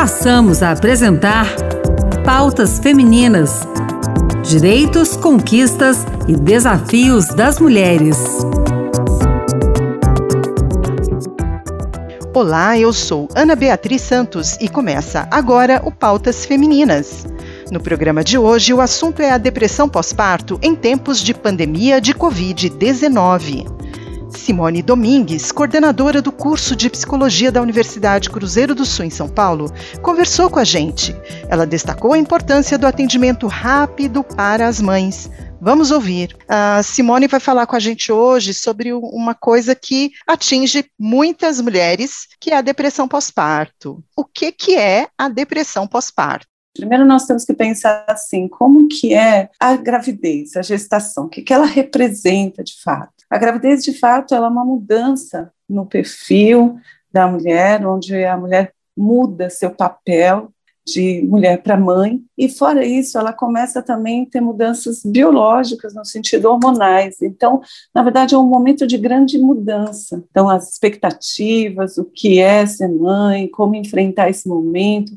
passamos a apresentar Pautas Femininas: Direitos, Conquistas e Desafios das Mulheres. Olá, eu sou Ana Beatriz Santos e começa agora o Pautas Femininas. No programa de hoje, o assunto é a depressão pós-parto em tempos de pandemia de Covid-19. Simone Domingues, coordenadora do curso de psicologia da Universidade Cruzeiro do Sul em São Paulo, conversou com a gente. Ela destacou a importância do atendimento rápido para as mães. Vamos ouvir. A Simone vai falar com a gente hoje sobre uma coisa que atinge muitas mulheres, que é a depressão pós-parto. O que, que é a depressão pós-parto? Primeiro nós temos que pensar assim, como que é a gravidez, a gestação, o que, que ela representa de fato. A gravidez, de fato, ela é uma mudança no perfil da mulher, onde a mulher muda seu papel de mulher para mãe, e fora isso, ela começa também a ter mudanças biológicas no sentido hormonais. Então, na verdade, é um momento de grande mudança. Então, as expectativas, o que é ser mãe, como enfrentar esse momento,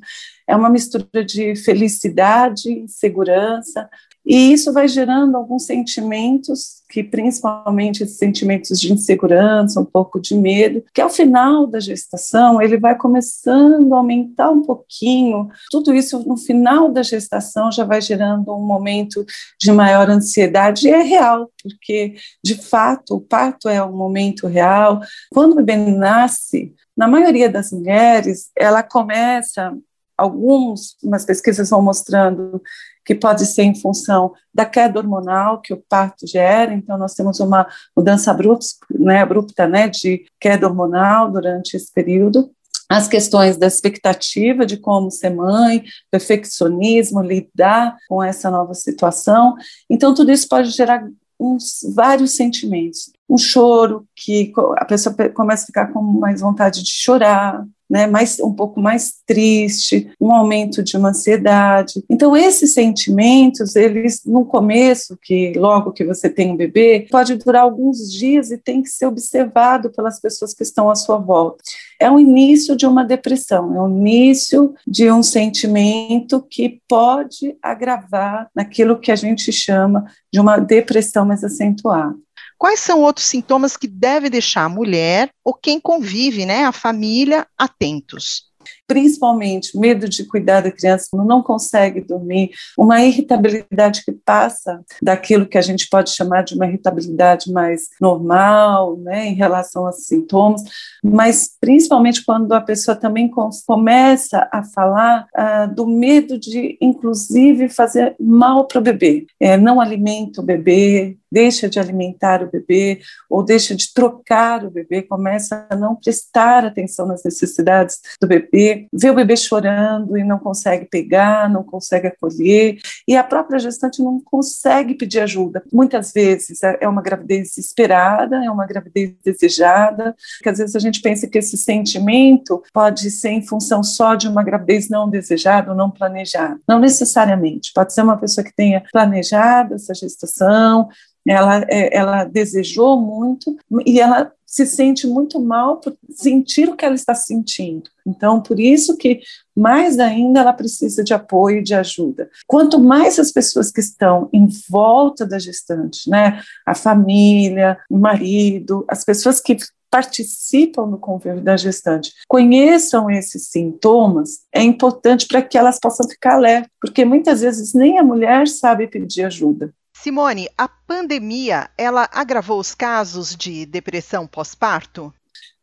é uma mistura de felicidade, insegurança, e isso vai gerando alguns sentimentos, que principalmente esses sentimentos de insegurança, um pouco de medo, que ao final da gestação ele vai começando a aumentar um pouquinho. Tudo isso no final da gestação já vai gerando um momento de maior ansiedade, e é real, porque de fato o parto é um momento real. Quando o bebê nasce, na maioria das mulheres, ela começa algumas pesquisas vão mostrando que pode ser em função da queda hormonal que o parto gera, então nós temos uma mudança abrupta, né, abrupta né, de queda hormonal durante esse período, as questões da expectativa de como ser mãe, perfeccionismo, lidar com essa nova situação. Então, tudo isso pode gerar uns vários sentimentos. Um choro, que a pessoa começa a ficar com mais vontade de chorar, né, mais, um pouco mais triste, um aumento de uma ansiedade. Então, esses sentimentos, eles, no começo, que logo que você tem um bebê, pode durar alguns dias e tem que ser observado pelas pessoas que estão à sua volta. É o início de uma depressão, é o início de um sentimento que pode agravar naquilo que a gente chama de uma depressão mais acentuada. Quais são outros sintomas que deve deixar a mulher ou quem convive, né, a família, atentos? Principalmente medo de cuidar da criança, não consegue dormir, uma irritabilidade que passa daquilo que a gente pode chamar de uma irritabilidade mais normal, né, em relação aos sintomas, mas principalmente quando a pessoa também começa a falar ah, do medo de, inclusive, fazer mal para o bebê, é, não alimenta o bebê, deixa de alimentar o bebê ou deixa de trocar o bebê, começa a não prestar atenção nas necessidades do bebê, vê o bebê chorando e não consegue pegar, não consegue acolher, e a própria gestante não consegue pedir ajuda. Muitas vezes é, é uma gravidez esperada, é uma gravidez desejada, que às vezes a gente pensa que esse sentimento pode ser em função só de uma gravidez não desejada ou não planejada. Não necessariamente, pode ser uma pessoa que tenha planejado essa gestação, ela, é, ela desejou muito e ela se sente muito mal por sentir o que ela está sentindo. Então, por isso que mais ainda ela precisa de apoio e de ajuda. Quanto mais as pessoas que estão em volta da gestante, né, a família, o marido, as pessoas que participam do convívio da gestante conheçam esses sintomas, é importante para que elas possam ficar alerta, porque muitas vezes nem a mulher sabe pedir ajuda. Simone, a pandemia, ela agravou os casos de depressão pós-parto?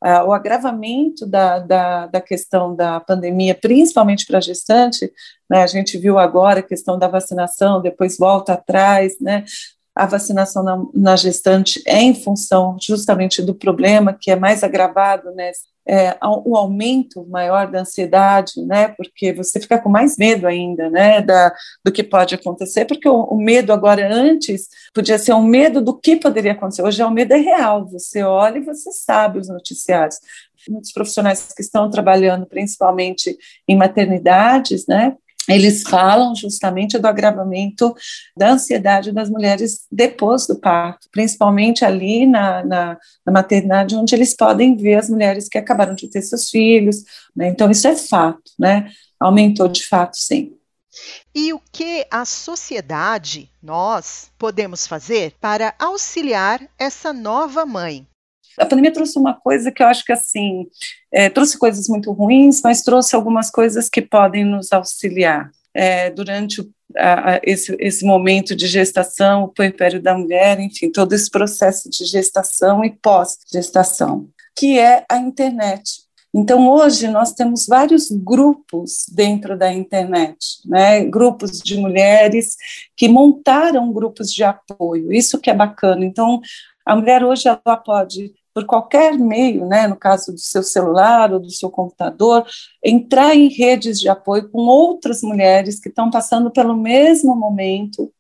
Uh, o agravamento da, da, da, questão da pandemia, principalmente para gestante, né, a gente viu agora a questão da vacinação, depois volta atrás, né, a vacinação na, na, gestante é em função justamente do problema que é mais agravado, né, é, o aumento maior da ansiedade, né, porque você fica com mais medo ainda, né, da, do que pode acontecer, porque o, o, medo agora antes podia ser um medo do que poderia acontecer, hoje é o medo é real, você olha e você sabe os noticiários. Muitos profissionais que estão trabalhando principalmente em maternidades, né, eles falam justamente do agravamento da ansiedade das mulheres depois do parto, principalmente ali na, na, na maternidade, onde eles podem ver as mulheres que acabaram de ter seus filhos, né? então isso é fato, né? aumentou de fato, sim. E o que a sociedade, nós, podemos fazer para auxiliar essa nova mãe? A pandemia trouxe uma coisa que eu acho que assim é, trouxe coisas muito ruins, mas trouxe algumas coisas que podem nos auxiliar. É, durante o, a, a, esse, esse momento de gestação, o puerpério da mulher, enfim, todo esse processo de gestação e pós-gestação, que é a internet. Então, hoje, nós temos vários grupos dentro da internet, né? grupos de mulheres que montaram grupos de apoio, isso que é bacana. Então, a mulher hoje ela pode por qualquer meio, né, no caso do seu celular ou do seu computador, entrar em redes de apoio com outras mulheres que estão passando pelo mesmo momento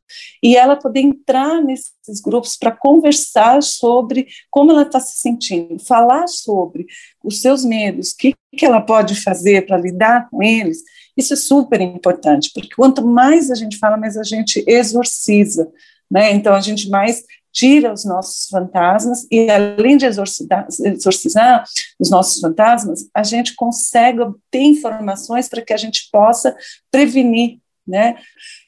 e ela poder entrar nesses grupos para conversar sobre como ela está se sentindo, falar sobre os seus medos, o que, que ela pode fazer para lidar com eles. Isso é super importante, porque quanto mais a gente fala, mais a gente exorciza. Né? Então, a gente mais tira os nossos fantasmas e além de exorcizar, exorcizar, os nossos fantasmas, a gente consegue obter informações para que a gente possa prevenir, né?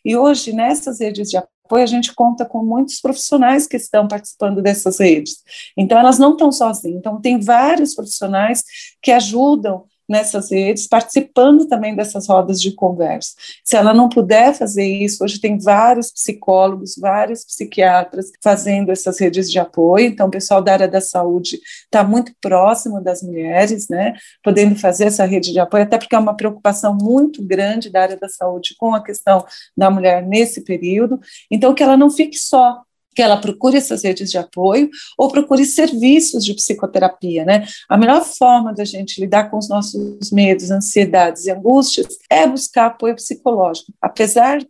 E hoje nessas redes de apoio a gente conta com muitos profissionais que estão participando dessas redes. Então elas não estão sozinhas. Então tem vários profissionais que ajudam nessas redes, participando também dessas rodas de conversa. Se ela não puder fazer isso, hoje tem vários psicólogos, vários psiquiatras fazendo essas redes de apoio, então o pessoal da área da saúde está muito próximo das mulheres, né, podendo fazer essa rede de apoio, até porque é uma preocupação muito grande da área da saúde com a questão da mulher nesse período, então que ela não fique só, que ela procure essas redes de apoio ou procure serviços de psicoterapia, né? A melhor forma da gente lidar com os nossos medos, ansiedades e angústias é buscar apoio psicológico. Apesar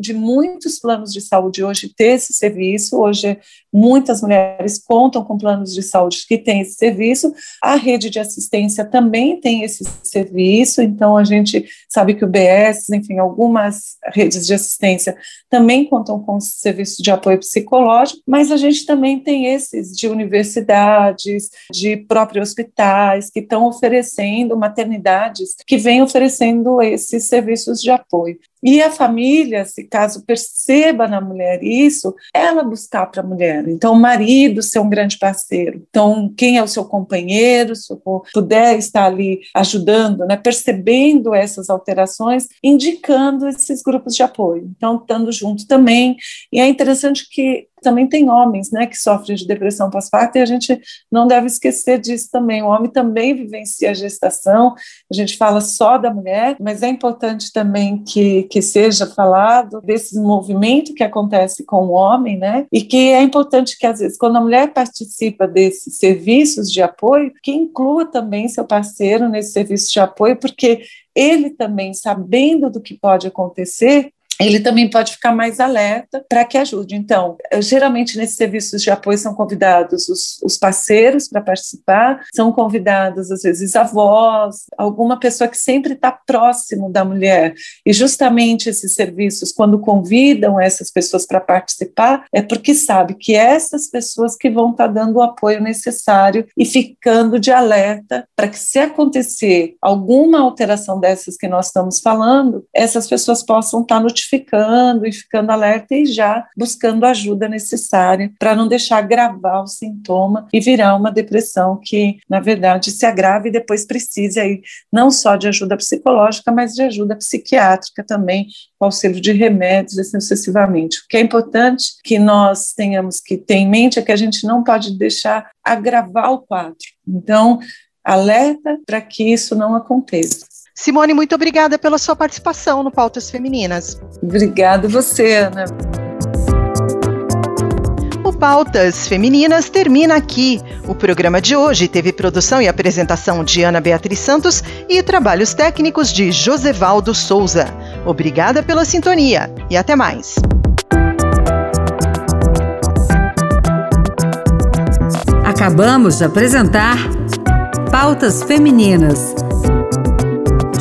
de muitos planos de saúde hoje ter esse serviço, hoje muitas mulheres contam com planos de saúde que têm esse serviço, a rede de assistência também tem esse serviço, então a gente sabe que o BS, enfim, algumas redes de assistência também contam com serviço de apoio psicológico psicológico, mas a gente também tem esses de universidades, de próprios hospitais, que estão oferecendo, maternidades, que vêm oferecendo esses serviços de apoio. E a família, se caso perceba na mulher isso, ela buscar para a mulher. Então, o marido ser um grande parceiro. Então, quem é o seu companheiro, se puder estar ali ajudando, né, percebendo essas alterações, indicando esses grupos de apoio. Então, estando junto também. E é interessante que também tem homens, né, que sofrem de depressão pós-parto e a gente não deve esquecer disso também. O homem também vivencia a gestação. A gente fala só da mulher, mas é importante também que, que seja falado desse movimento que acontece com o homem, né? E que é importante que às vezes quando a mulher participa desses serviços de apoio, que inclua também seu parceiro nesse serviço de apoio, porque ele também, sabendo do que pode acontecer, ele também pode ficar mais alerta para que ajude. Então, geralmente nesses serviços de apoio são convidados os, os parceiros para participar, são convidados às vezes avós, alguma pessoa que sempre está próximo da mulher. E justamente esses serviços, quando convidam essas pessoas para participar, é porque sabe que essas pessoas que vão estar tá dando o apoio necessário e ficando de alerta para que se acontecer alguma alteração dessas que nós estamos falando, essas pessoas possam estar tá notificadas notificando e ficando alerta e já buscando a ajuda necessária para não deixar agravar o sintoma e virar uma depressão que, na verdade, se agrava e depois precise aí não só de ajuda psicológica, mas de ajuda psiquiátrica também, com auxílio de remédios, assim sucessivamente. O que é importante que nós tenhamos que ter em mente é que a gente não pode deixar agravar o quadro. Então, alerta para que isso não aconteça. Simone, muito obrigada pela sua participação no Pautas Femininas. Obrigada você, Ana. O Pautas Femininas termina aqui. O programa de hoje teve produção e apresentação de Ana Beatriz Santos e trabalhos técnicos de Josevaldo Souza. Obrigada pela sintonia e até mais. Acabamos de apresentar Pautas Femininas